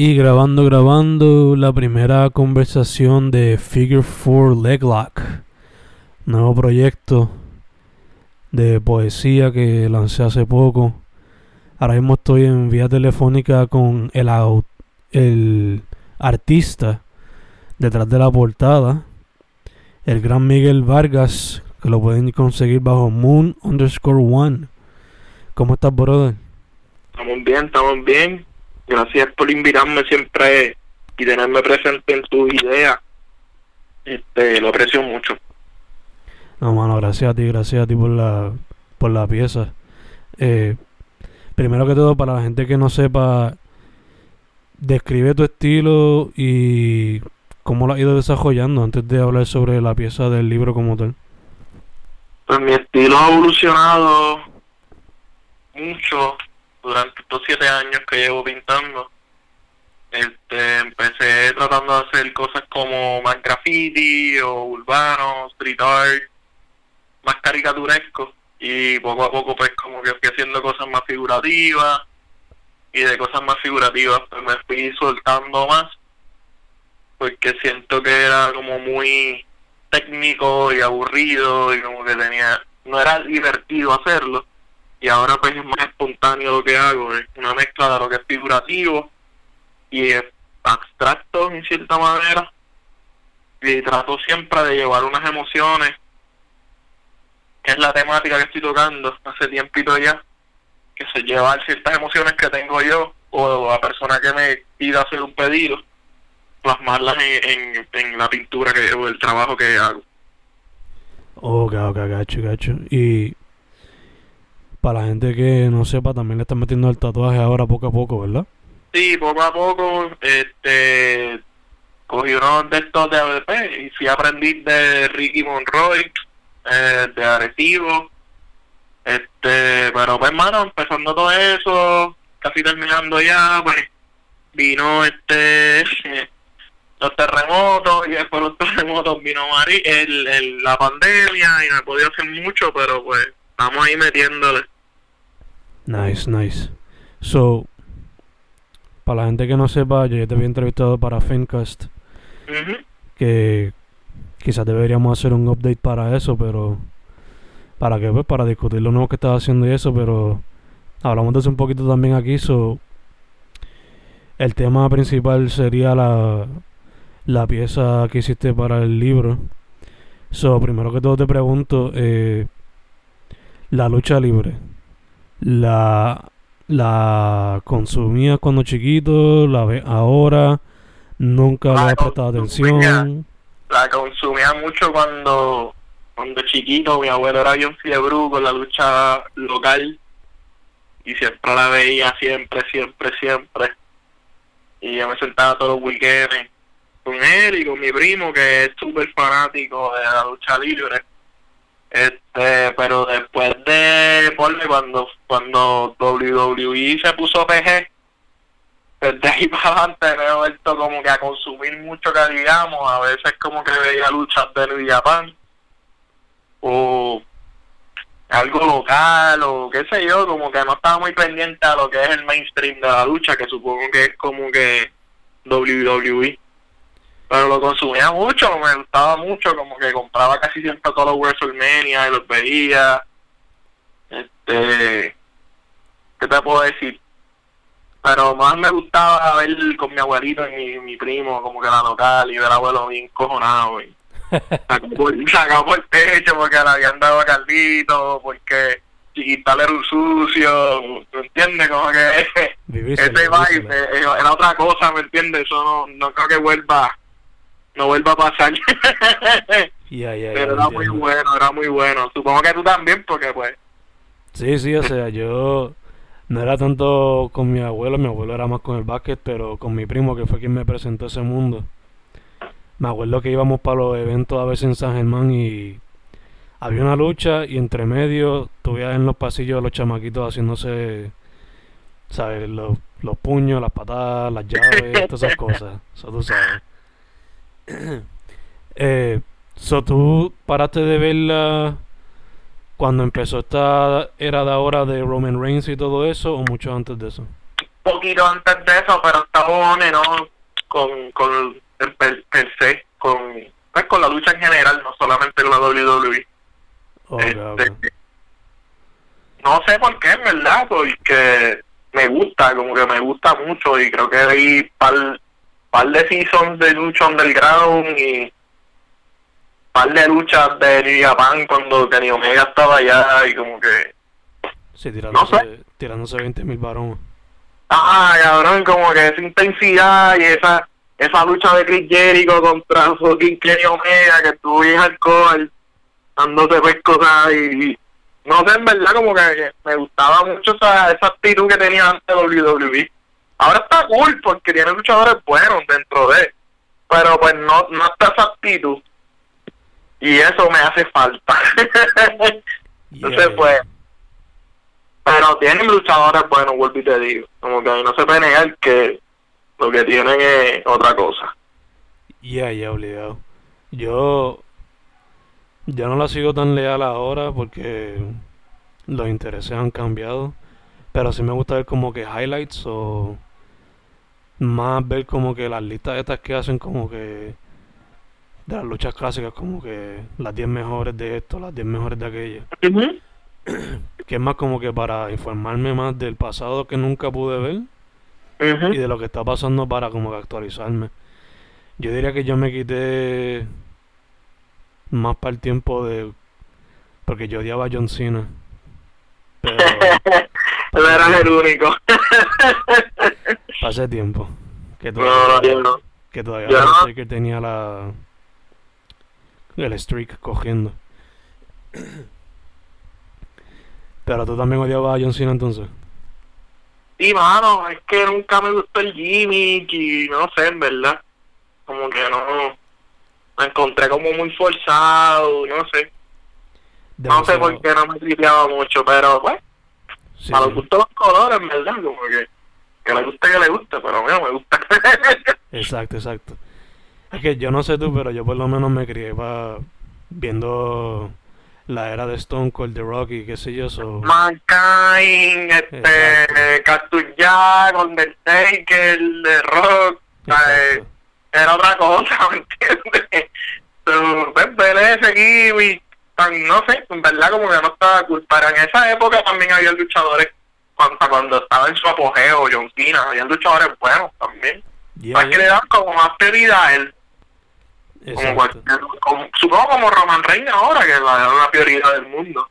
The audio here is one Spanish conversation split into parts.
Y grabando, grabando la primera conversación de Figure 4 Leglock, nuevo proyecto de poesía que lancé hace poco. Ahora mismo estoy en vía telefónica con el, el artista detrás de la portada, el gran Miguel Vargas, que lo pueden conseguir bajo Moon underscore One. ¿Cómo estás, brother? Estamos bien, estamos bien. Gracias por invitarme siempre y tenerme presente en tu idea. Este, lo aprecio mucho. No, mano, gracias a ti, gracias a ti por la, por la pieza. Eh, primero que todo, para la gente que no sepa, describe tu estilo y cómo lo has ido desarrollando antes de hablar sobre la pieza del libro como tal. Pues mi estilo ha evolucionado mucho durante estos siete años que llevo pintando. Este, empecé tratando de hacer cosas como más graffiti o urbano, street art, más caricaturesco y poco a poco pues como que fui haciendo cosas más figurativas y de cosas más figurativas pues me fui soltando más porque siento que era como muy técnico y aburrido y como que tenía no era divertido hacerlo y ahora pues es más espontáneo lo que hago, es una mezcla de lo que es figurativo y abstracto en cierta manera y trato siempre de llevar unas emociones que es la temática que estoy tocando hace tiempito ya que se llevar ciertas emociones que tengo yo o a persona que me pida hacer un pedido plasmarlas en, en, la pintura que o el trabajo que hago. Ok ok gacho gacho. Y para la gente que no sepa, también le están metiendo el tatuaje ahora poco a poco, ¿verdad? Sí, poco a poco, este, cogí uno de estos de ABP y fui a aprender de Ricky Monroy, eh, de Arecibo, este, pero pues hermano, empezando todo eso, casi terminando ya, pues, vino este, los terremotos y después los terremotos vino el, el, la pandemia y no he podido hacer mucho, pero pues estamos ahí metiéndole. Nice, nice. So, para la gente que no sepa, yo ya te había entrevistado para Fincast. Que quizás deberíamos hacer un update para eso, pero. ¿Para qué? Pues para discutir lo nuevo que estás haciendo y eso, pero. Hablamos de eso un poquito también aquí, so. El tema principal sería la, la pieza que hiciste para el libro. So, primero que todo te pregunto, eh, la lucha libre. La, la consumía cuando chiquito, la ve ahora, nunca le he prestado atención. La consumía mucho cuando, cuando chiquito, mi abuelo era bien fiebre con la lucha local y siempre la veía, siempre, siempre, siempre. Y yo me sentaba todos los weekends con él y con mi primo, que es súper fanático de la lucha libre este, pero después de cuando cuando WWE se puso PG, desde ahí para adelante me he vuelto como que a consumir mucho que digamos, a veces como que veía luchas de New Japan o algo local o qué sé yo, como que no estaba muy pendiente a lo que es el mainstream de la lucha, que supongo que es como que WWE pero lo consumía mucho, me gustaba mucho, como que compraba casi siempre todos los WrestleMania y los veía. Este, ¿qué te puedo decir? Pero más me gustaba ver con mi abuelito y mi, primo, como que la local, y ver al abuelo bien cojonado, y por, el techo porque le habían dado a Carlito, porque chiquita era un sucio, ¿me entiendes? Como que ese vibe eh, era otra cosa, ¿me entiendes? Eso no, no creo que vuelva no vuelva a pasar. Pero era muy bueno, era muy bueno. Supongo que tú también, porque pues... Sí, sí, o sea, yo no era tanto con mi abuelo, mi abuelo era más con el básquet, pero con mi primo, que fue quien me presentó ese mundo. Me acuerdo que íbamos para los eventos a veces en San Germán y había una lucha y entre medio tuve en los pasillos los chamaquitos haciéndose, ¿sabes? Los, los puños, las patadas, las llaves, todas esas cosas. Eso tú sabes. eh, so, ¿Tú paraste de verla cuando empezó esta era de ahora de Roman Reigns y todo eso o mucho antes de eso? Poquito antes de eso, pero estaba ¿no? Con, con el per, se, con, pues, con la lucha en general, no solamente con la WWE. Este, no sé por qué, en verdad, porque me gusta, como que me gusta mucho y creo que hay par, par de seasons de lucha underground y par de luchas de New Japan cuando Kenny Omega estaba allá y como que... Sí, tirándose, no sé. tirándose 20 mil varones. Ah, cabrón, como que esa intensidad y esa esa lucha de Chris Jericho contra fucking Kenny Omega que estuvo bien hardcore dándose pues cosas y, no sé, en verdad como que, me gustaba mucho esa, esa actitud que tenía antes WWE. Ahora está cool porque tiene luchadores buenos dentro de pero pues no, no está esa actitud y eso me hace falta. Entonces pues pero tienen luchadores buenos, vuelvo y te digo. Como que no se puede negar que lo que tienen es otra cosa. Ya, ya, obligado. Yo, ya no la sigo tan leal ahora porque los intereses han cambiado. Pero sí me gusta ver como que highlights o más ver como que las listas estas que hacen como que de las luchas clásicas como que las 10 mejores de esto, las 10 mejores de aquello. que es más como que para informarme más del pasado que nunca pude ver y de lo que está pasando para como que actualizarme. Yo diría que yo me quité más para el tiempo de... Porque yo odiaba a John Cena. Pero... pero eras el único. Hace tiempo. Que todavía, no, no, Que todavía no. que tenía la... El streak cogiendo. Pero tú también odiabas a John Cena entonces. Sí, mano, es que nunca me gustó el Jimmy y no sé, en verdad. Como que no. Me encontré como muy forzado, no sé. No sé por qué no me tripeaba mucho, pero pues. Sí. A los gustos los colores, en verdad, como que. Que le guste que le guste, pero a mí no me gusta. exacto, exacto. Es que yo no sé tú, pero yo por lo menos me crié para viendo la era de Stone Cold, The Rocky, qué sé yo. eso Mankind, este, Cactus Jack, Undertaker, The Rock, eh, era otra cosa, ¿me entiendes? Pero, pues, ver ese aquí, no sé, en verdad como que no estaba cool. Pero en esa época también había luchadores, cuando, cuando estaba en su apogeo, John Cena, había luchadores buenos también. Yeah, que le dan como más prioridad a él. Como, supongo como Roman Reigns ahora, que es la, prioridad del mundo.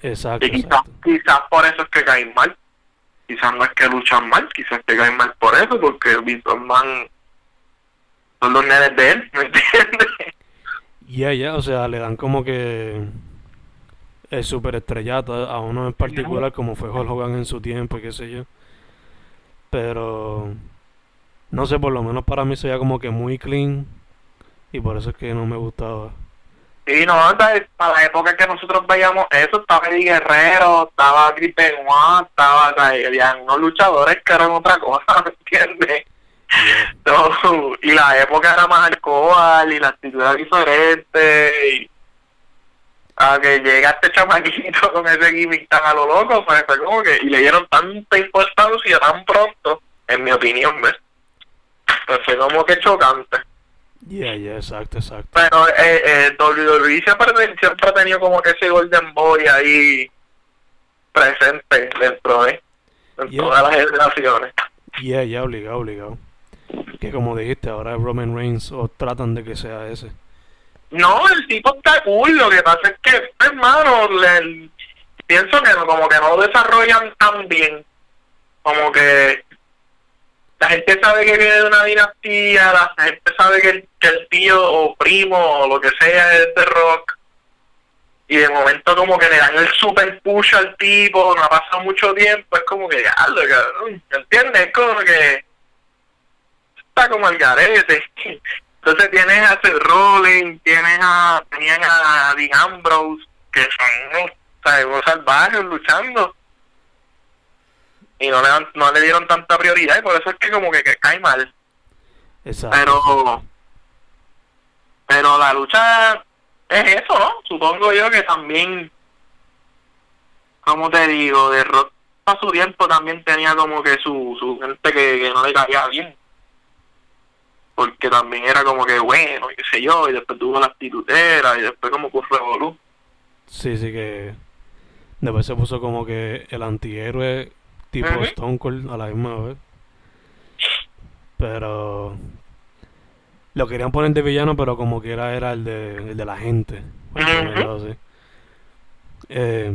Exacto. Y quizás, quizás por eso es que caen mal. Quizás no es que luchan mal, quizás que caen mal por eso, porque Vince Man son los nenes de él, ¿me entiendes? Ya, ya, o sea, le dan como que es súper estrellato a uno en particular, como fue Hulk Hogan en su tiempo y qué sé yo. Pero, no sé, por lo menos para mí sería como que muy clean y por eso es que no me gustaba. Sí, no, para la época que nosotros veíamos eso, estaba Eddie Guerrero, estaba Chris Benoit, estaba, habían unos luchadores que eran otra cosa, ¿me entiendes? y la época era más alcohol y la actitud era diferente y a que llega este chamaquito con ese gimmick tan a lo loco, pues fue como que, y le dieron tanta importancia tan pronto, en mi opinión, ¿ves? Pues fue como que chocante. Yeah, yeah, exacto, exacto. Pero eh, eh, WWE siempre, siempre ha tenido como que ese Golden Boy ahí presente dentro de todas las generaciones. Yeah, yeah, obligado, obligado. Que como dijiste, ahora Roman Reigns o tratan de que sea ese. No, el tipo está cool, lo que pasa es que, hermano, le, pienso que no, como que no desarrollan tan bien. Como que la gente sabe que viene de una dinastía, la gente sabe que el, que el tío o primo o lo que sea es de rock. Y de momento como que le dan el super push al tipo, no ha pasado mucho tiempo, es como que, ya, ¿me entiendes? Es como que está como el garete. Entonces tienes a Seth Rollins, tienes a, tenían a Dean Ambrose, que son unos salvajes luchando y no le, no le dieron tanta prioridad y por eso es que como que, cae mal. Exacto. Pero, pero la lucha es eso, ¿no? Supongo yo que también, como te digo, de rock a su tiempo también tenía como que su, su gente que, no le caía bien. Porque también era como que bueno, y qué sé yo, y después tuvo la actitudera, y después como que revolú. Sí, sí que después se puso como que el antihéroe tipo Stone Cold a la misma vez. Pero lo querían poner de villano, pero como que era, era el, de, el de la gente. Eh,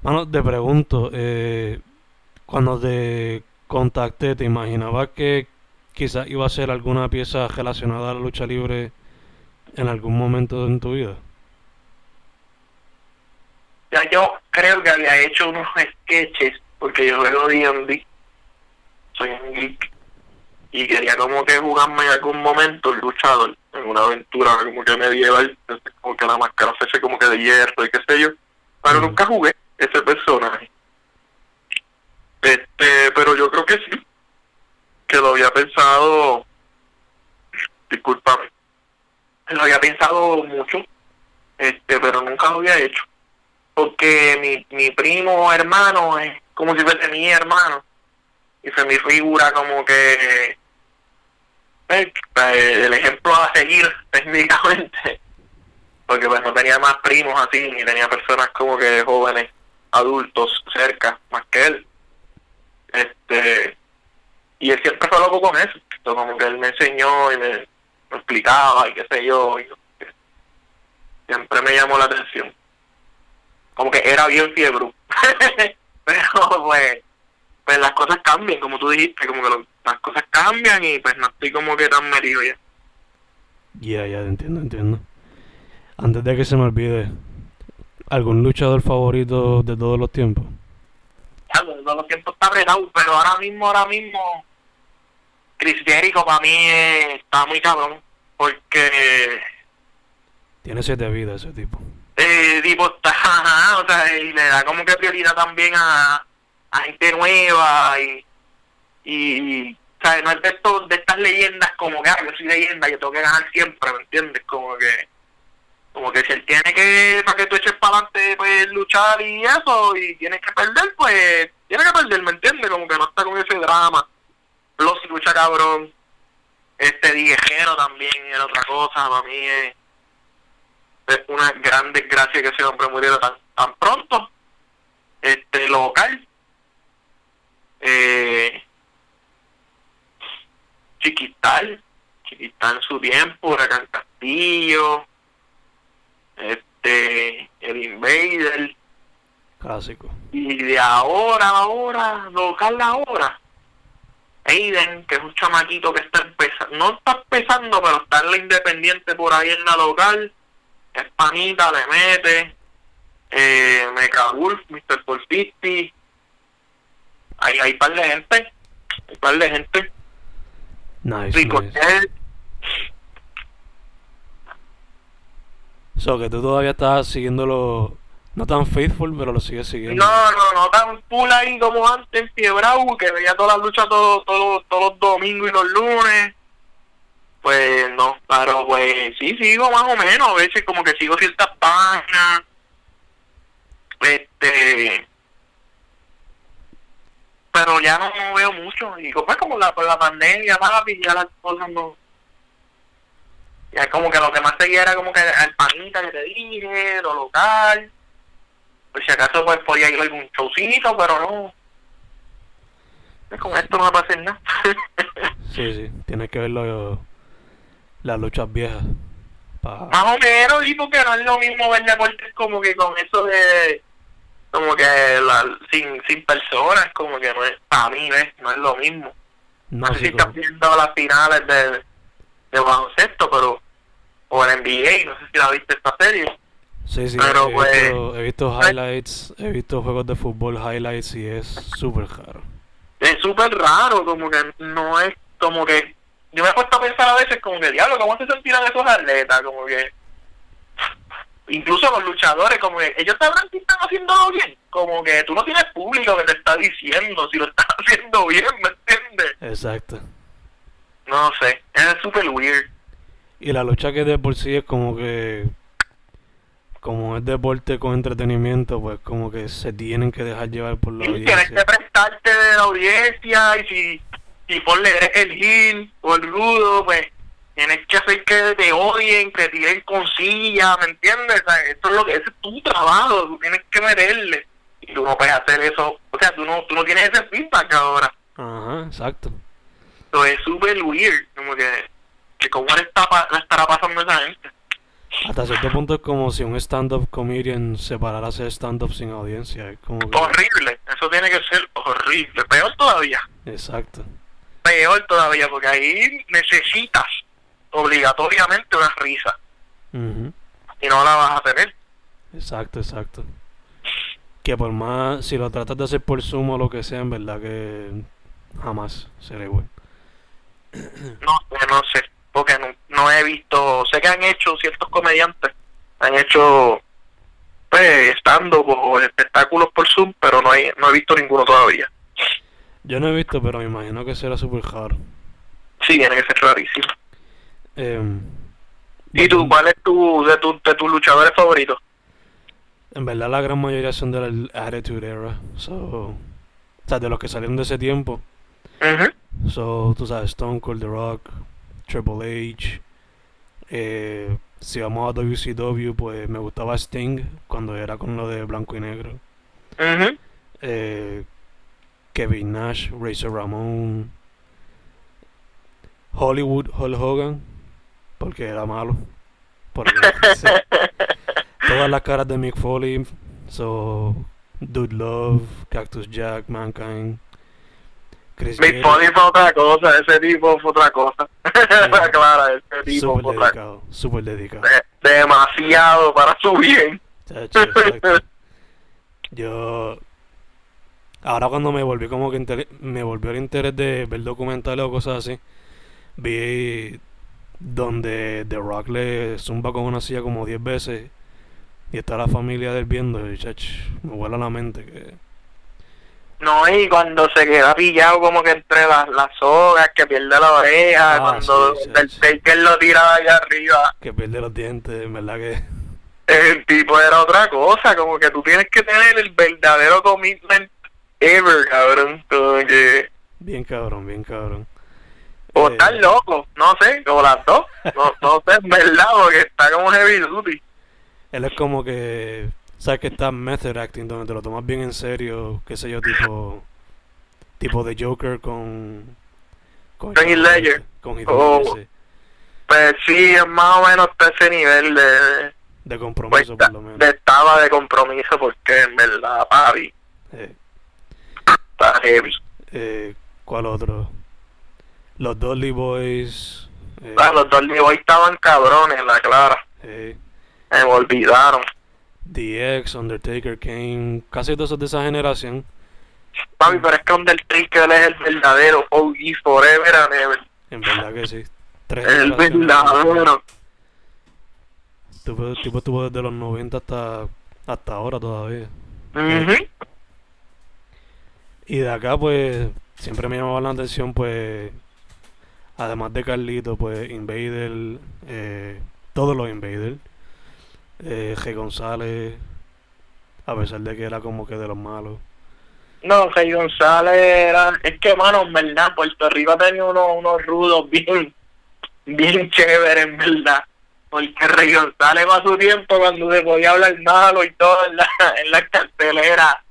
mano, te pregunto, eh, cuando te contacté, ¿te imaginabas que quizás iba a ser alguna pieza relacionada a la lucha libre en algún momento en tu vida? Ya yo creo que había hecho unos sketches, porque yo juego D&D, soy un geek, y quería como que jugarme en algún momento el luchador, en una aventura como que medieval, como que la máscara fuese como que de hierro y qué sé yo, pero nunca jugué ese personaje. Este, pero yo creo que sí, que lo había pensado, discúlpame, lo había pensado mucho, este, pero nunca lo había hecho, porque mi, mi primo hermano es como si fuese mi hermano, y se me figura como que eh, el ejemplo a seguir técnicamente, porque pues no tenía más primos así, ni tenía personas como que jóvenes, adultos cerca, más que él. Este, y él siempre fue loco con eso, como que él me enseñó y me, explicaba y qué sé yo, y siempre me llamó la atención. Como que era bien fiebre. Pero pues, pues las cosas cambian, como tú dijiste, como que las cosas cambian y pues no estoy como que tan metido ya. Ya, ya, entiendo, entiendo. Antes de que se me olvide, ¿algún luchador favorito de todos los tiempos? Claro, de todos los tiempos está apretado, pero ahora mismo, ahora mismo, Chris Jericho para mí está muy cabrón, porque... Tiene siete vidas ese tipo. Eh, tipo está, o sea, y le da como que prioridad también a, a gente nueva y y, ¿sabes? No es de, estos, de estas leyendas como que, ah, yo soy leyenda, yo tengo que ganar siempre, ¿me entiendes? Como que, como que si él tiene que, para que tú eches para adelante, pues luchar y eso, y tienes que perder, pues, tiene que perder, ¿me entiendes? Como que no está con ese drama. Los lucha cabrón. Este viejero también era otra cosa, para mí es, es una gran desgracia que ese hombre muriera tan, tan pronto. Este local. Eh, Chiquital, Chiquital en su tiempo, Huracán Castillo, este, el Invader. Clásico. Y de ahora, ahora, local ahora, Aiden, que es un chamaquito que está empezando, no está empezando, pero está en la independiente por ahí en la local, es panita, le mete, eh, Mecha Wolf, Mr. Porfisti, hay, hay par de gente, hay par de gente. Nice, So que tú todavía estás siguiéndolo, no tan faithful, pero lo sigues siguiendo. No, no, no tan full ahí como antes, fiebrado, que veía todas las luchas todos todo, todos los domingos y los lunes. Pues no, pero pues sí sigo más o menos, a veces como que sigo ciertas páginas. Este, pero ya no, veo mucho. Y pues como la, por la pandemia, papi, ya las cosas no. Ya como que lo que más seguía era como que el panita que te dije, lo local. Pues si acaso pues podía ir a algún showcito, pero no. Con esto no va a pasar nada. sí, sí, tienes que ver las luchas viejas. Más o menos, y porque no es lo mismo ver deportes como que con eso de como que la, sin, sin personas, como que no es, para mí, ¿ves? no es lo mismo. No, sé si estás viendo las finales de, de baloncesto, pero, o el NBA, no sé si la viste esta serie. Sí, sí, pero he, pues, visto, he visto pues, highlights, he visto juegos de fútbol highlights y es súper raro. Es súper raro, como que no es como que... Yo me he puesto a pensar a veces como que, diablo, ¿cómo se sentirán esos atletas? Como que incluso los luchadores, como que ellos sabrán si están haciéndolo bien. Como que tú no tienes público que te está diciendo si lo estás haciendo bien, ¿me entiendes? Exacto. No sé, es súper weird. Y la lucha que de por sí es como que. Como es deporte con entretenimiento, pues como que se tienen que dejar llevar por la audiencia. Tienes que prestarte de la audiencia y si y ponle el gil o el rudo, pues tienes que hacer que te odien, que te tiren con silla, ¿me entiendes? O sea, esto es lo que ese es tu trabajo, tú tienes que meterle. Y tú no puedes hacer eso, o sea, tú no, tú no tienes ese feedback ahora. Ajá, exacto. Entonces es súper weird, como que, que cómo le, está, le estará pasando a esa gente. Hasta cierto punto es como si un stand-up comedian se parara a hacer stand-up sin audiencia. Es como que... Horrible, eso tiene que ser horrible, peor todavía. Exacto. peor todavía, porque ahí necesitas obligatoriamente una risa y no la vas a tener. Exacto, exacto. Que por más, si lo tratas de hacer por Zoom o lo que sea, en verdad que jamás será igual. No, no sé, porque no, no he visto, sé que han hecho ciertos comediantes, han hecho pues stand-up o espectáculos por Zoom, pero no, hay, no he visto ninguno todavía. Yo no he visto, pero me imagino que será súper raro. Sí, tiene que ser rarísimo. Em, ¿Y tú, cuál es tu, de, tu, de tus luchadores favoritos? En verdad la gran mayoría son de la Attitude Era. So, o sea, de los que salieron de ese tiempo. Ujú. So, tú sabes, Stone Cold, The Rock, Triple H. Eh, si vamos a WCW, pues me gustaba Sting cuando era con lo de blanco y negro. Eh, Kevin Nash, Razor Ramon, Hollywood, Hulk Hogan, porque era malo. Porque, sí. Todas las caras de Mick Foley, so, Dude Love, Cactus Jack, Mankind, Chris Mick. Foley fue otra cosa, ese tipo fue otra cosa. Clara, ese tipo Súper dedicado, súper dedicado. De- demasiado para su bien. Chacho. Yo ahora cuando me volví como que inter- me volvió el interés de ver documentales o cosas así, vi donde The Rock le zumba con una silla como 10 veces y está la familia del viendo y chach, me vuela la mente que No, y cuando se queda pillado como que entre las, las sogas, que pierde la oreja, Ah, cuando sí, sí, el sí. Taker lo tira de allá arriba, que pierde los dientes, en verdad que el tipo era otra cosa, como que tú tienes que tener el verdadero commitment ever, cabrón, como que, bien cabrón, bien cabrón. o Eh, estar loco, no sé, como las dos, no, no sé, en verdad, porque está como heavy duty. Él es como que, sabes que está method acting, donde te lo tomas bien en serio, qué sé yo, tipo, tipo de Joker con, Con Heath Ledger. con Heath Oh. Ledger, sí, Pues sí, es más o menos ese nivel de, de pues, compromiso ta- por lo menos. de estaba de compromiso, porque en verdad, papi, Eh, está heavy. eh, ¿Cuál otro? Los Dolly Boys. eh, Ah, los dos Boys estaban cabrones, la clara. eh, Me olvidaron. DX, Undertaker, Kane, casi todos de esa generación. Papi, pero es que Undertaker es el verdadero OG Forever and Ever. En verdad que sí. Tres El verdadero. Tipo, tipo estuvo desde los 90 hasta, hasta ahora todavía. Ujú. Y de acá, pues, siempre me llamaba la atención, pues, además de Carlito, pues, Invader, eh, todos los Invader, eh, G. González, a pesar de que era como que de los malos. No, Rey González era... Es que, mano, en verdad, Puerto Rico tenía unos, unos rudos bien, bien chéveres, en verdad. Porque Rey González a su tiempo, cuando se podía hablar malo y todo en la, en la cartelera,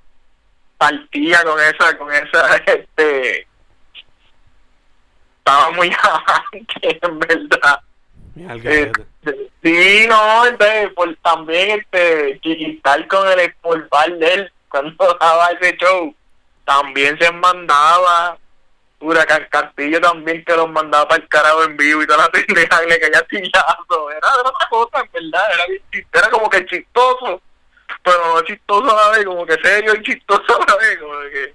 partía con esa, con esa, este... Estaba muy avante, en verdad. Eh, sí, no, entonces, pues también este chiquitar con el expulpar de él cuando daba ese show, también se mandaba. Huracán Castillo también que los mandaba para el carajo en vivo y toda la pendeja le caía chillazo. Era de otra cosa, en verdad, era, era como que chistoso, pero no chistoso a la vez, como que serio y chistoso a la vez, como que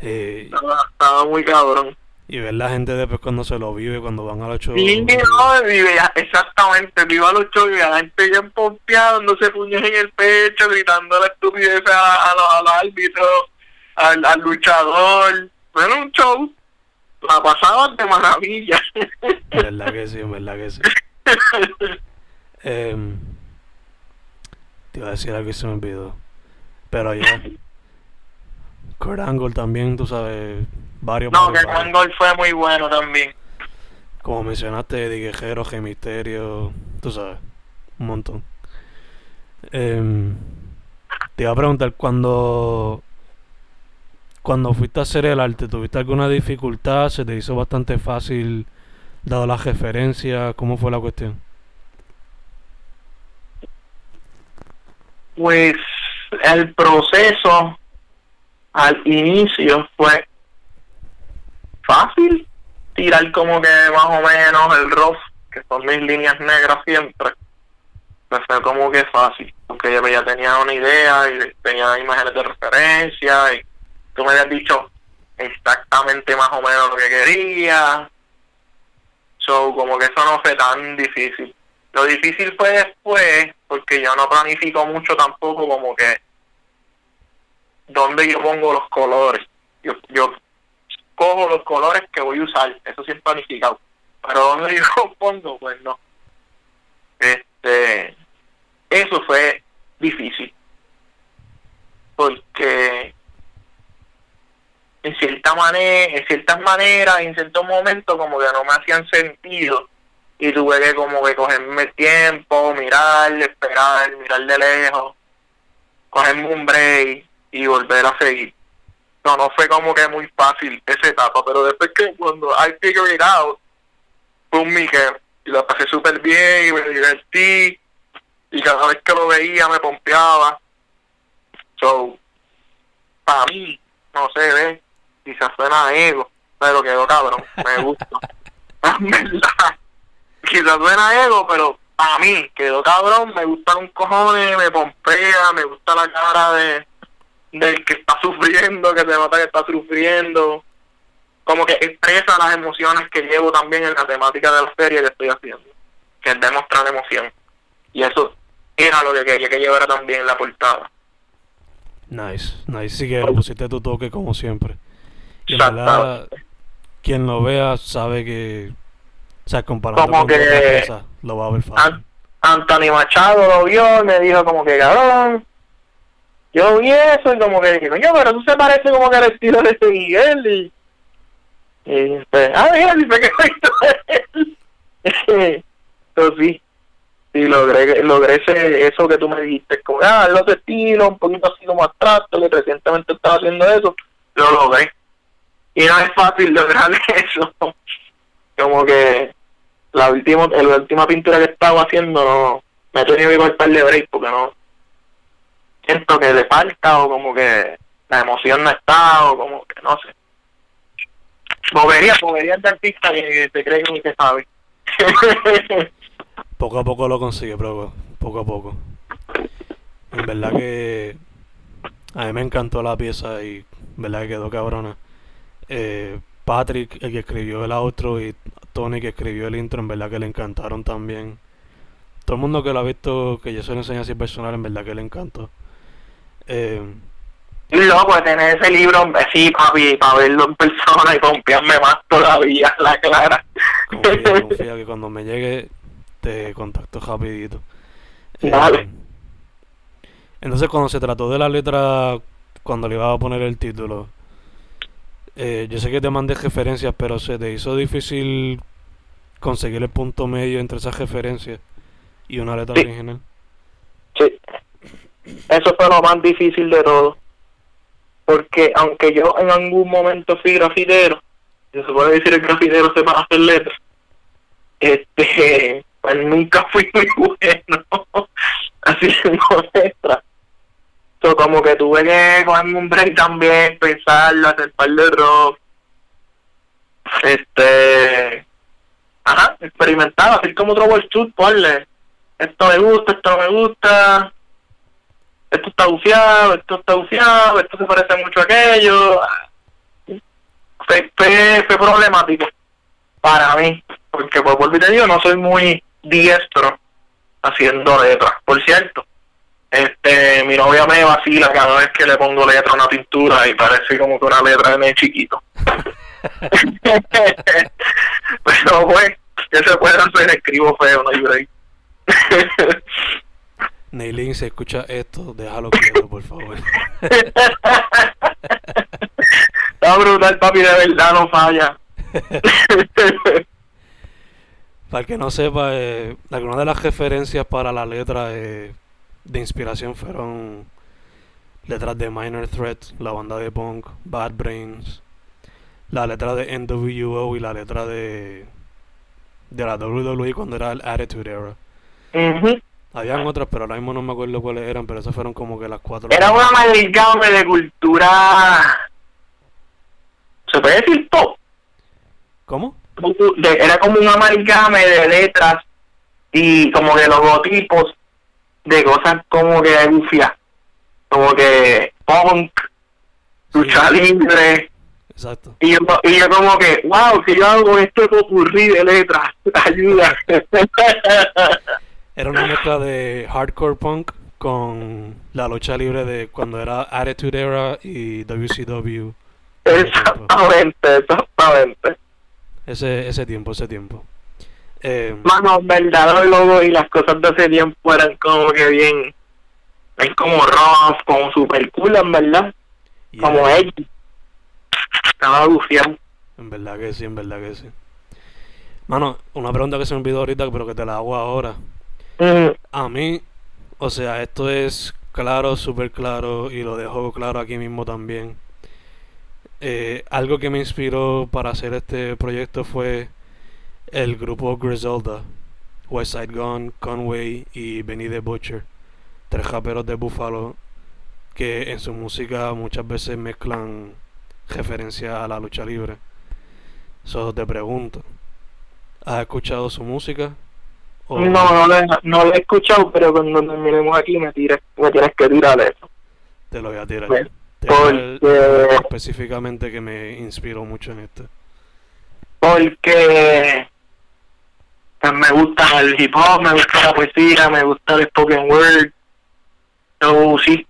Eh, estaba, estaba muy cabrón. Y ver la gente después cuando se lo vive, cuando van a los shows. Sí, no, y exactamente, viva los shows y a la gente bien pompeada, dándose puños en el pecho, gritando la estupidez a, a los, a los árbitros, al, al luchador. Era un show, la pasaban de maravilla. En verdad que sí, en verdad que sí. Em, te iba a decir algo y se me olvidó. Pero ya. Kurt Angle también, tú sabes, Varios. No, varios, que varios. Mangol fue muy bueno también. Como mencionaste, Eddie Guerrero, G Misterio, tú sabes, un montón. Em, te iba a preguntar, cuando, cuando fuiste a hacer el arte, ¿tuviste alguna dificultad? ¿Se te hizo bastante fácil, dado las referencias? ¿Cómo fue la cuestión? Pues el proceso al inicio fue fácil tirar como que más o menos el rough, que son mis líneas negras siempre. Pues fue como que fácil, porque yo ya tenía una idea y tenía imágenes de referencia y tú me habías dicho exactamente más o menos lo que quería. So, como que eso no fue tan difícil. Lo difícil fue después, porque yo no planifico mucho tampoco como que dónde yo pongo los colores. Yo, yo cojo los colores que voy a usar, eso es planificado. Pero dónde yo los pongo, pues no. Este, eso fue difícil. Porque en cierta manera, en ciertas maneras, en ciertos momentos como que no me hacían sentido y tuve que como que cogerme tiempo, mirar, esperar, mirar de lejos, cogerme un break y volver a seguir. No, no fue como que muy fácil esa etapa, pero después que cuando I figured it out, boom, me que y la pasé súper bien y me divertí y cada vez que lo veía me pompeaba. So, para mí, no sé, ve, quizás suena a ego, pero quedó cabrón, me gusta. Verdad, quizás suena a ego, pero para mí quedó cabrón, me gusta un cojones, me pompea, me gusta la cara de del que está sufriendo, que se nota que está sufriendo, como que expresa las emociones que llevo también en la temática de la serie que estoy haciendo, que es demostrar emoción. Y eso era lo que quería que llevara también en la portada. Nice, nice. Sí que le pusiste tu toque como siempre. Y en verdad, quien lo vea sabe que, o sea, comparando Como con que- lo va a ver fácil. An- Anthony Machado lo vio y me dijo como que cabrón. Yo vi eso y como que dije, coño, pero tú se parece como que al estilo de ese Miguel y... Y pues, ah, mira, que él. Entonces sí, sí, logré, logré ese, eso que tú me dijiste, como, ah, el otro estilo, un poquito así como abstracto, que recientemente estaba haciendo eso, lo logré. Y no es fácil lograr eso. Como que la última, la última pintura que estaba haciendo no me he tenido que cortar de break porque no siento que le falta o como que la emoción no está o como que no sé bobería bobería de artista que, se cree que sabe Poco a poco lo consigue, pero poco a poco. En verdad que a mí me encantó la pieza y en verdad que quedó cabrona. Eh, Patrick, el que escribió el outro, y Tony, que escribió el intro, en verdad que le encantaron también. Todo el mundo que lo ha visto, que yo se lo enseñé así personal, en verdad que le encantó. Eh, loco de tener ese libro así papi para verlo en persona y confiarme más todavía la clara confía, confía que cuando me llegue te contacto rapidito. Eh, Dale. entonces cuando se trató de la letra, cuando le iba a poner el título, eh, yo sé que te mandé referencias, pero se te hizo difícil conseguir el punto medio entre esas referencias y una letra Sí. original. Sí. Eso fue lo más difícil de todo. Porque aunque yo en algún momento fui grafitero, se puede decir el grafitero sepa hacer letras, este, pues nunca fui muy bueno haciendo letras. So, como que tuve que cogerme un break también, pensarlo, hacer par de rock. Este, ajá, experimentar, hacer como otro workshop, ponle esto me gusta, esto me gusta, esto está bufiado, esto está bufiado, esto se parece mucho a aquello. Fue, fue, problemático para mí, porque pues por te digo, no soy muy diestro haciendo letras. Por cierto, este mi novia me vacila cada vez que le pongo letra a una pintura y parece como que una letra de nene chiquito. Pero pues, ¿qué se puede hacer? Escribo feo, no hay break. Neilin, si escucha esto, déjalo quieto, por favor. Está brutal, papi, de verdad no falla. para el que no sepa, eh, algunas de las referencias para la letra eh, de inspiración fueron letras de Minor Threat, la banda de punk, Bad Brains, la letra de NWO y la letra de de la WWE cuando era el Attitude Era. Habían otras, pero ahora mismo no me acuerdo cuáles eran, pero esas fueron como que las cuatro. Era una amalgama de cultura. ¿Se puede decir pop? ¿Cómo? era como un amalgame de letras y como que logotipos de cosas como que gufia, como que punk, lucha libre. Exacto. Y yo, y yo como que, wow, si yo hago esto popurrí de letras, ayuda. Era una mezcla de hardcore punk con la lucha libre de cuando era Attitude Era y WCW. Exactamente, exactamente. Ese, ese tiempo, ese tiempo. Eh, Mano, verdad, los logos y las cosas de ese tiempo eran como que bien. Es como rough, como super cool, en verdad. Como ellos. Estaba bufiado. En verdad que sí, en verdad que sí. Mano, una pregunta que se me olvidó ahorita, pero que te la hago ahora. A mí, o sea, esto es claro, súper claro, y lo dejo claro aquí mismo también. Eh, algo que me inspiró para hacer este proyecto fue el grupo Griselda, West Side Gun, Conway y Benny the Butcher, tres raperos de Buffalo que en su música muchas veces mezclan referencia a la lucha libre. Solo te pregunto, ¿has escuchado su música? No, no lo, he, no he escuchado, pero cuando terminemos aquí me, tires, me tienes que tirar eso. Te lo voy a tirar. Pues, porque... específicamente que me inspiró mucho en esto. Porque pues, me gusta el hip hop, me gusta la poesía, me gusta el spoken word. Yo sí,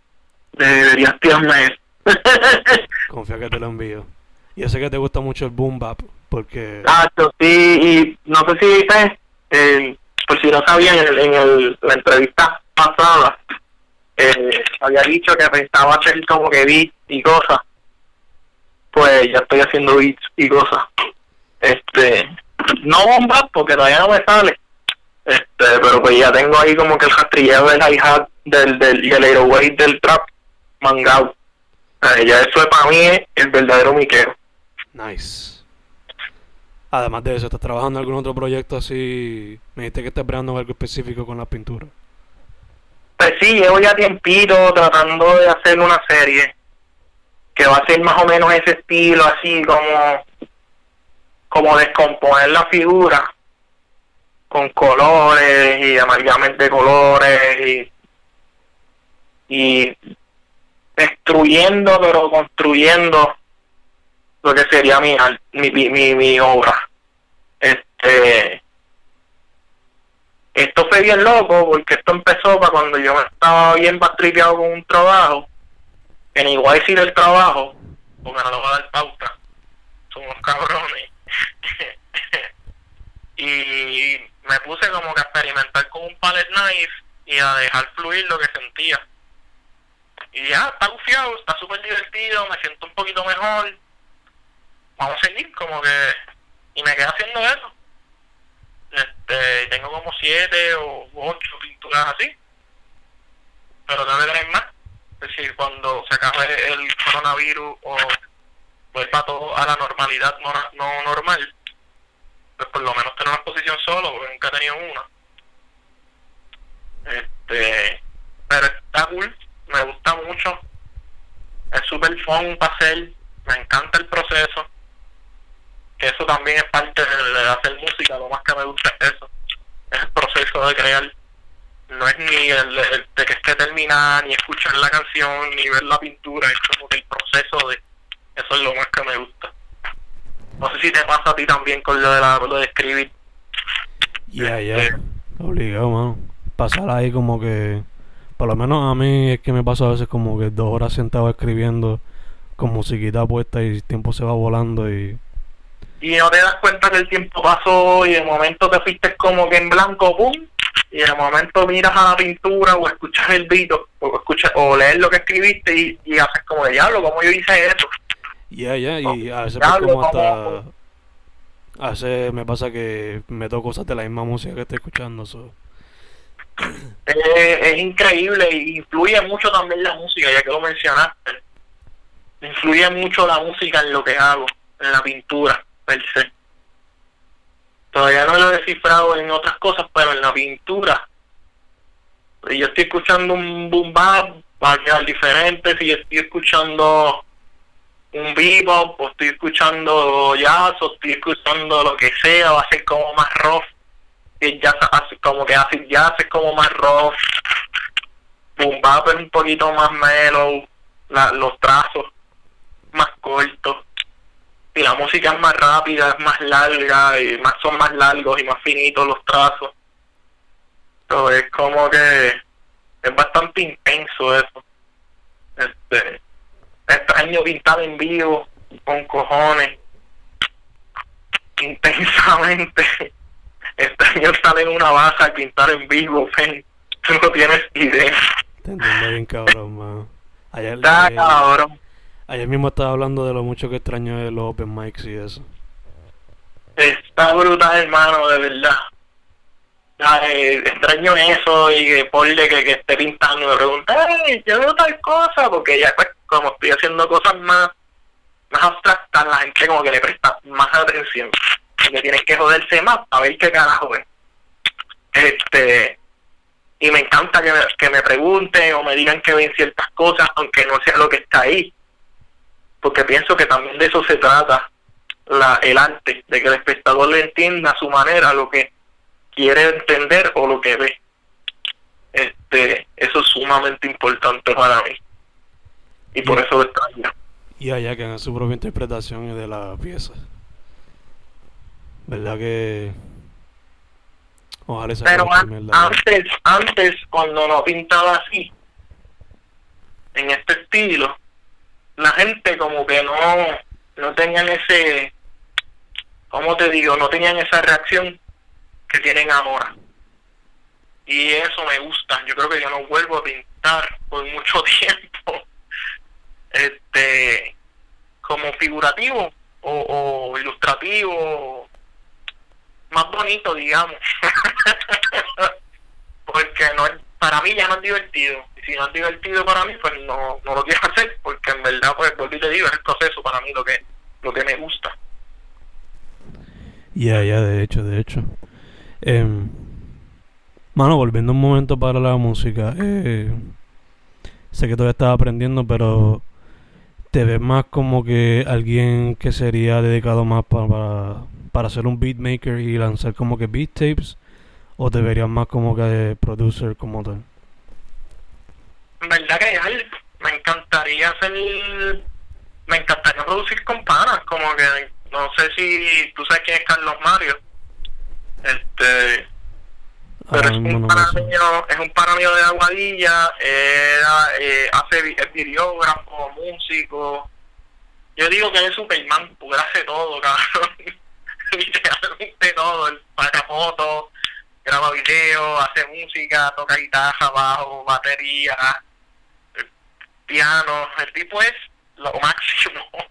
deberías tirarme Confía que te lo envío. Y sé que te gusta mucho el boom bap, porque... Exacto, sí, y no sé si viste, por si no sabían, en, el, la entrevista pasada, eh, había dicho que pensaba hacer como que beats y cosas. Pues ya estoy haciendo beats y cosas. Este, no bombas porque todavía no me sale. Este, pero pues ya tengo ahí como que el rastrillero del hi-hat del, del, y el aeroway del trap mangado. ya eso es para mí el verdadero miquero. Nice. Además de eso, ¿estás trabajando en algún otro proyecto así? Me dijiste que estás esperando algo específico con la pintura. Pues sí, llevo ya tiempito tratando de hacer una serie que va a ser más o menos ese estilo, así como, como descomponer la figura con colores y amalgamas de colores y, y destruyendo pero construyendo lo que sería mi, mi, mi, mi obra. Este, esto fue bien loco porque esto empezó para cuando yo estaba bien bastripeado con un trabajo, ni igual decir el trabajo, porque no lo voy a dar pauta, somos cabrones. y me puse como que a experimentar con un palette knife y a dejar fluir lo que sentía. Y ya, está gufiado, está súper divertido, me siento un poquito mejor vamos a seguir como que y me quedé haciendo eso este tengo como siete o ocho pinturas así pero que tener más. Es decir cuando se acabe el coronavirus o vuelva todo a la normalidad no, no normal pues por lo menos tener una exposición solo porque nunca he tenido una. Este pero está cool me gusta mucho. Es súper fun para hacer me encanta el proceso que eso también es parte de, hacer música, lo más que me gusta es eso, es el proceso de crear. No es ni el, de que esté terminada, ni escuchar la canción, ni ver la pintura, es como que el proceso de eso es lo más que me gusta. No sé si te pasa a ti también con lo de, la, lo de escribir. Ya, ya, este, obligado, mano. Pasar ahí como que, por lo menos a mí es que me pasa a veces como que dos horas sentado escribiendo con musiquita puesta y el tiempo se va volando y y no te das cuenta que el tiempo pasó y de momento te fuiste como que en blanco, ¡pum! Y de momento miras a la pintura o escuchas el beat o, escuchas, o lees lo que escribiste y, y haces como de diablo, como yo hice eso? Ya, ya, y a veces pues como hasta... A veces me pasa que me toco cosas de la misma música que estoy escuchando. eso es increíble y influye mucho también la música, ya que lo mencionaste. Influye mucho la música en lo que hago, en la pintura, per se. Todavía no lo he descifrado en otras cosas, pero en la pintura. Si yo estoy escuchando un boom bap, va a quedar diferente. Si estoy escuchando un bebop, o estoy escuchando jazz, o estoy escuchando lo que sea, va a ser como más rough y jazz como que así jazz es como más rough, boom bap es un poquito más mellow, los trazos más cortos y la música es más rápida, es más larga y más son más largos y más finitos los trazos. Entonces es como que es bastante intenso eso. Este extraño pintar en vivo con cojones intensamente este año sale en una baja y pintar en vivo, fen. Tú no tienes idea. Te entiendo bien cabrón, man. Ayer, Está cabrón. Ayer mismo estaba hablando de lo mucho que extraño de los open mics y eso. Está brutal, hermano, de verdad. Ay, extraño eso y que ponle que, que esté pintando y me pregunta, hey, yo veo tal cosa, porque ya pues como estoy haciendo cosas más, más abstractas, la gente como que le presta más atención que tienes que joderse más a ver qué carajo es. Este, y me encanta que me, que me pregunten o me digan que ven ciertas cosas, aunque no sea lo que está ahí. Porque pienso que también de eso se trata la, el arte, de que el espectador le entienda a su manera lo que quiere entender o lo que ve. Este, eso es sumamente importante para mí. Y por eso lo extraño. Y allá que hagan su propia interpretación de la pieza. ¿Verdad que.? Ojalá Pero antes, antes, cuando no pintaba así, en este estilo, la gente como que no, no tenían ese. ¿Cómo te digo? No tenían esa reacción que tienen ahora. Y eso me gusta. Yo creo que yo no vuelvo a pintar por mucho tiempo. Este. Como figurativo o, o ilustrativo más bonito, digamos. porque no para mí ya no es divertido. Y si no es divertido para mí, pues no, no lo quiero hacer, porque en verdad, pues, volví te digo, es el proceso para mí lo que, lo que me gusta. Ya, ya, de hecho, de hecho. Eh, mano, volviendo un momento para la música. Eh, sé que todavía estás aprendiendo, pero te ves más como que alguien que sería dedicado más para para ser un beatmaker y lanzar como que beat tapes o te verías más como que producer como tal? verdad que me encantaría hacer me encantaría producir con panas como que no sé si tú sabes quién es Carlos Mario. Este pero es un, pana mío, es un pana mío de Aguadilla era, eh, hace es videógrafo músico. Yo digo que es Superman porque hace todo cabrón. Literalmente todo, el saca fotos, graba video, hace música, toca guitarra, bajo, batería, piano, el tipo es lo máximo.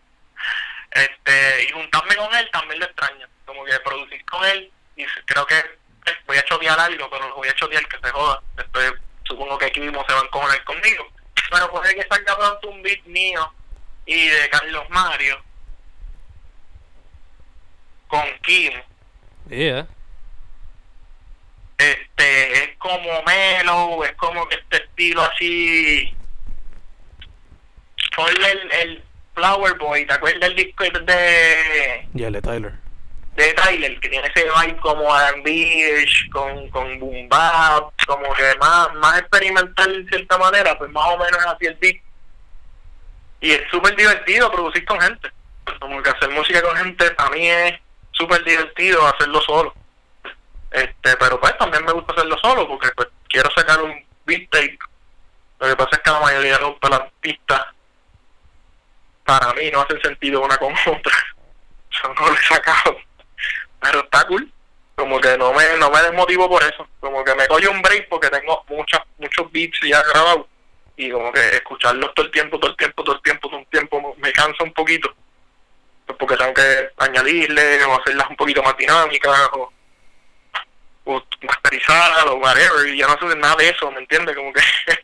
Este, y juntarme con él también lo extraño, como que producir con él, y creo que eh, voy a chotear algo, pero lo voy a chotear que se joda. Después supongo que aquí mismo se van con él conmigo. Pero puede que salga pronto un beat mío y de Carlos Mario con Kim. Yeah. Este, es como Melo, es como que este estilo así. Ponle el, el Flower Boy, ¿te acuerdas del disco de. Ya, de Tyler. De Tyler, que tiene ese vibe como Adam Beach, con, con Boom Bap, como que más, más experimental de cierta manera, pues más o menos así el disco. Y es súper divertido producir con gente. Como que hacer música con gente para mí es súper divertido hacerlo solo. Este, pero pues también me gusta hacerlo solo porque pues quiero sacar un beat tape. Lo que pasa es que la mayoría de las pistas para mí no hacen sentido una con otra. Yo no lo he sacado. Pero está cool. Como que no me, no me desmotivo por eso. Como que me doy un break porque tengo muchas, muchos beats ya grabados. Y como que escucharlos todo el tiempo, todo el tiempo, todo el tiempo, todo el tiempo me cansa un poquito pues porque tengo que añadirle o hacerlas un poquito más dinámicas o, o masterizar o whatever. Y yo no sé nada de eso, ¿me entiendes? Como que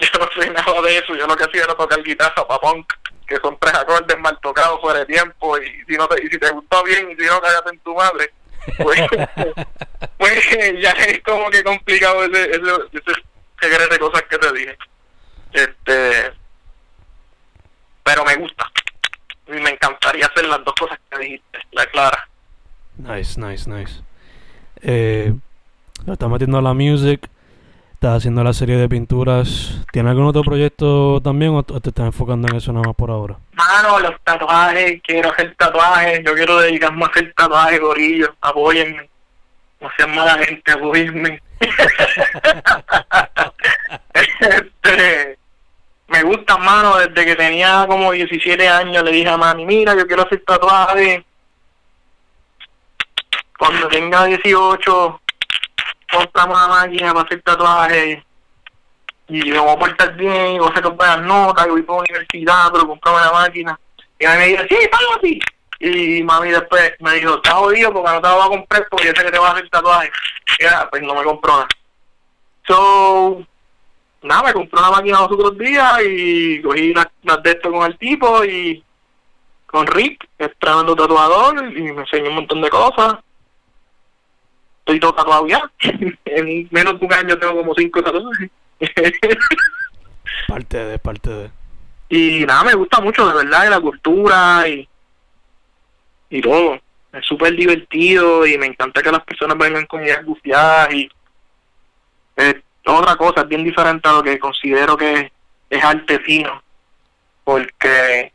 yo no sé nada de eso. Yo lo que hacía era tocar guitarra para punk, que son tres acordes mal tocados fuera de tiempo. Y si, no te, y si te gustó bien y si no, cállate en tu madre. Pues, pues ya es como que complicado ese, ese, ese de cosas que te dije. Este, pero me gusta. Y me encantaría hacer las dos cosas que dijiste, la clara. Nice, nice, nice. Eh, estás metiendo a la music, estás haciendo la serie de pinturas. ¿Tienes algún otro proyecto también o te estás enfocando en eso nada más por ahora? Mano, los tatuajes, quiero hacer tatuajes, yo quiero dedicarme a hacer tatuajes, gorillos, apóyenme. No sean mala gente, apóyenme. este, me gusta, mano, desde que tenía como 17 años le dije a mami, mira, yo quiero hacer tatuajes. Cuando tenga 18, compramos una máquina para hacer tatuajes. Y me voy a portar bien, y voy a hacer buenas notas, y voy para la universidad, pero compramos una máquina. Y mí me dijo, sí, así. Y mami después me dijo, estás jodido porque no te lo voy a comprar porque yo sé que te vas a hacer tatuajes. Y ya, pues no me compró nada. So, nada, me compré una máquina los otros días y cogí las, de esto con el tipo y con Rick, es tremendo tatuador, y me enseñó un montón de cosas. Estoy todo tatuado ya. en menos de un año tengo como cinco tatuajes. parte de, parte de. Y nada, me gusta mucho, de verdad, la cultura y, y todo. Es súper divertido y me encanta que las personas vengan con ideas gufiadas y otra cosa, es bien diferente a lo que considero que es arte fino, porque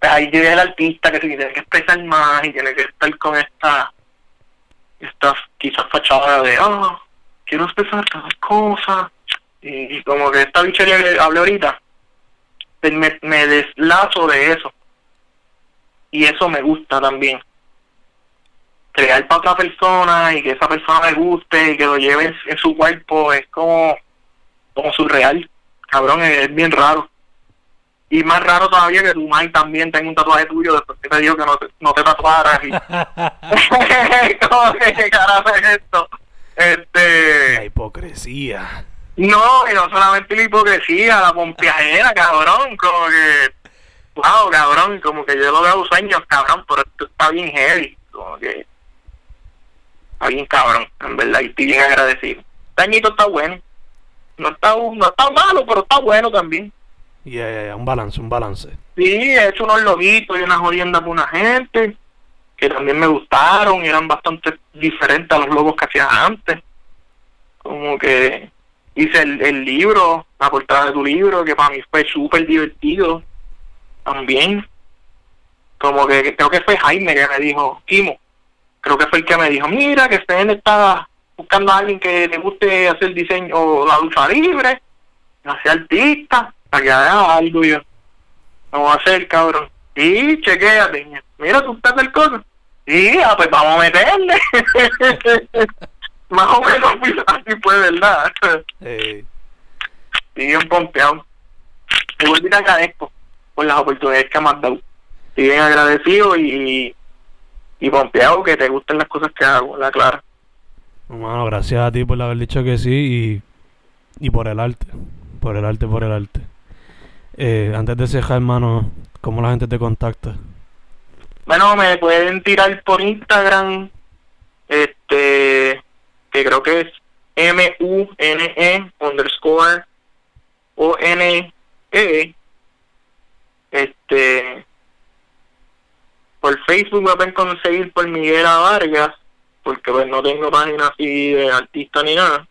ahí llega el artista que se tiene que expresar más y tiene que estar con esta, esta quizás fachada de, oh, quiero expresar cada cosa, y, como que esta bichería que hablé ahorita, pues me, me deslazo de eso, y eso me gusta también crear para otra persona y que esa persona le guste y que lo lleve en, su cuerpo es como, como surreal. Cabrón, es, bien raro. Y más raro todavía que tu madre también tenga un tatuaje tuyo después que te dijo que no te, no te tatuaras. Y... ¿Cómo que qué carajo es esto? Este... La hipocresía. No, y no solamente la hipocresía, la pompiajera, cabrón. Como que... Wow, cabrón, como que yo lo veo sueños, cabrón, pero esto está bien heavy. Como que bien cabrón, en verdad, y estoy bien agradecido. Dañito está bueno. No está, no está malo, pero está bueno también. Ya, ya, un balance, un balance. Sí, he hecho unos loguitos y una jodienda para una gente que también me gustaron y eran bastante diferentes a los logos que hacía antes. Como que hice el, el libro, la portada de tu libro, que para mí fue súper divertido también. Como que creo que fue Jaime que me dijo, Kimo, creo que fue el que me dijo, mira, que Sten está buscando a alguien que le guste hacer diseño o la lucha libre, hacer artista, para que haga algo yo. Vamos a hacer, cabrón. Y chequéate, mira, tú estás del coso. Y ah, pues vamos a meterle. Más o menos así fue, ¿verdad? Y bien pompeado. Y vuelvo y te agradezco por las oportunidades que me has dado. Estoy bien agradecido y, y pompeado que te gusten las cosas que hago, la clara. Bueno, gracias a ti por haber dicho que sí y, y por el arte. Por el arte, por el arte. Eh, antes de cejar, hermano, ¿cómo la gente te contacta? Bueno, me pueden tirar por Instagram, este, que creo que es M-U-N-E underscore O-N-E. Este, por Facebook me pueden conseguir por Miguel Vargas, porque pues no tengo página así de artista ni nada.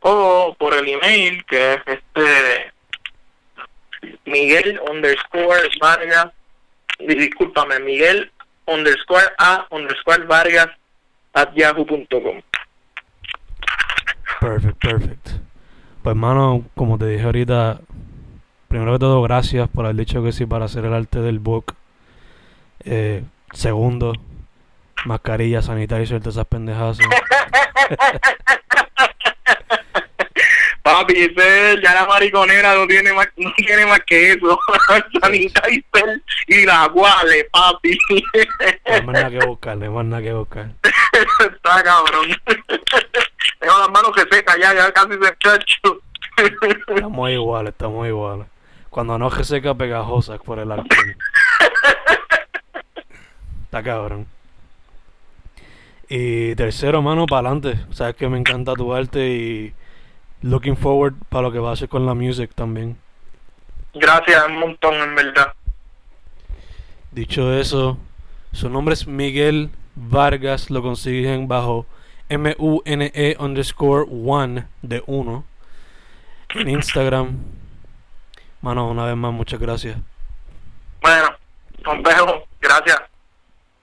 O por el email, que es este Miguel underscore Vargas, discúlpame, Miguel underscore A underscore Vargas at yahoo.com. Perfect, perfect. Pues hermano, como te dije ahorita, primero que todo gracias por haber dicho que sí para hacer el arte del book. Eh, segundo, mascarilla, sanitario y esas pendejadas. Papi, ese, ya la mariconera no tiene más, no tiene más que eso. Sanitizer y la guale, papi. No hay más nada que buscar, no hay más nada que buscar. Está cabrón. Tengo las manos que secas ya, ya casi se chacho. Estamos iguales, estamos iguales. Cuando no se seca pegajosas por el alcohol. Está cabrón. Y tercero, mano, para adelante. Sabes que me encanta tu arte y looking forward para lo que va a hacer con la music también. Gracias un montón, en verdad. Dicho eso, su nombre es Miguel Vargas. Lo consiguen bajo M-U-N-E underscore one de uno en Instagram. Mano, una vez más, muchas gracias. Bueno, nos vemos. Gracias.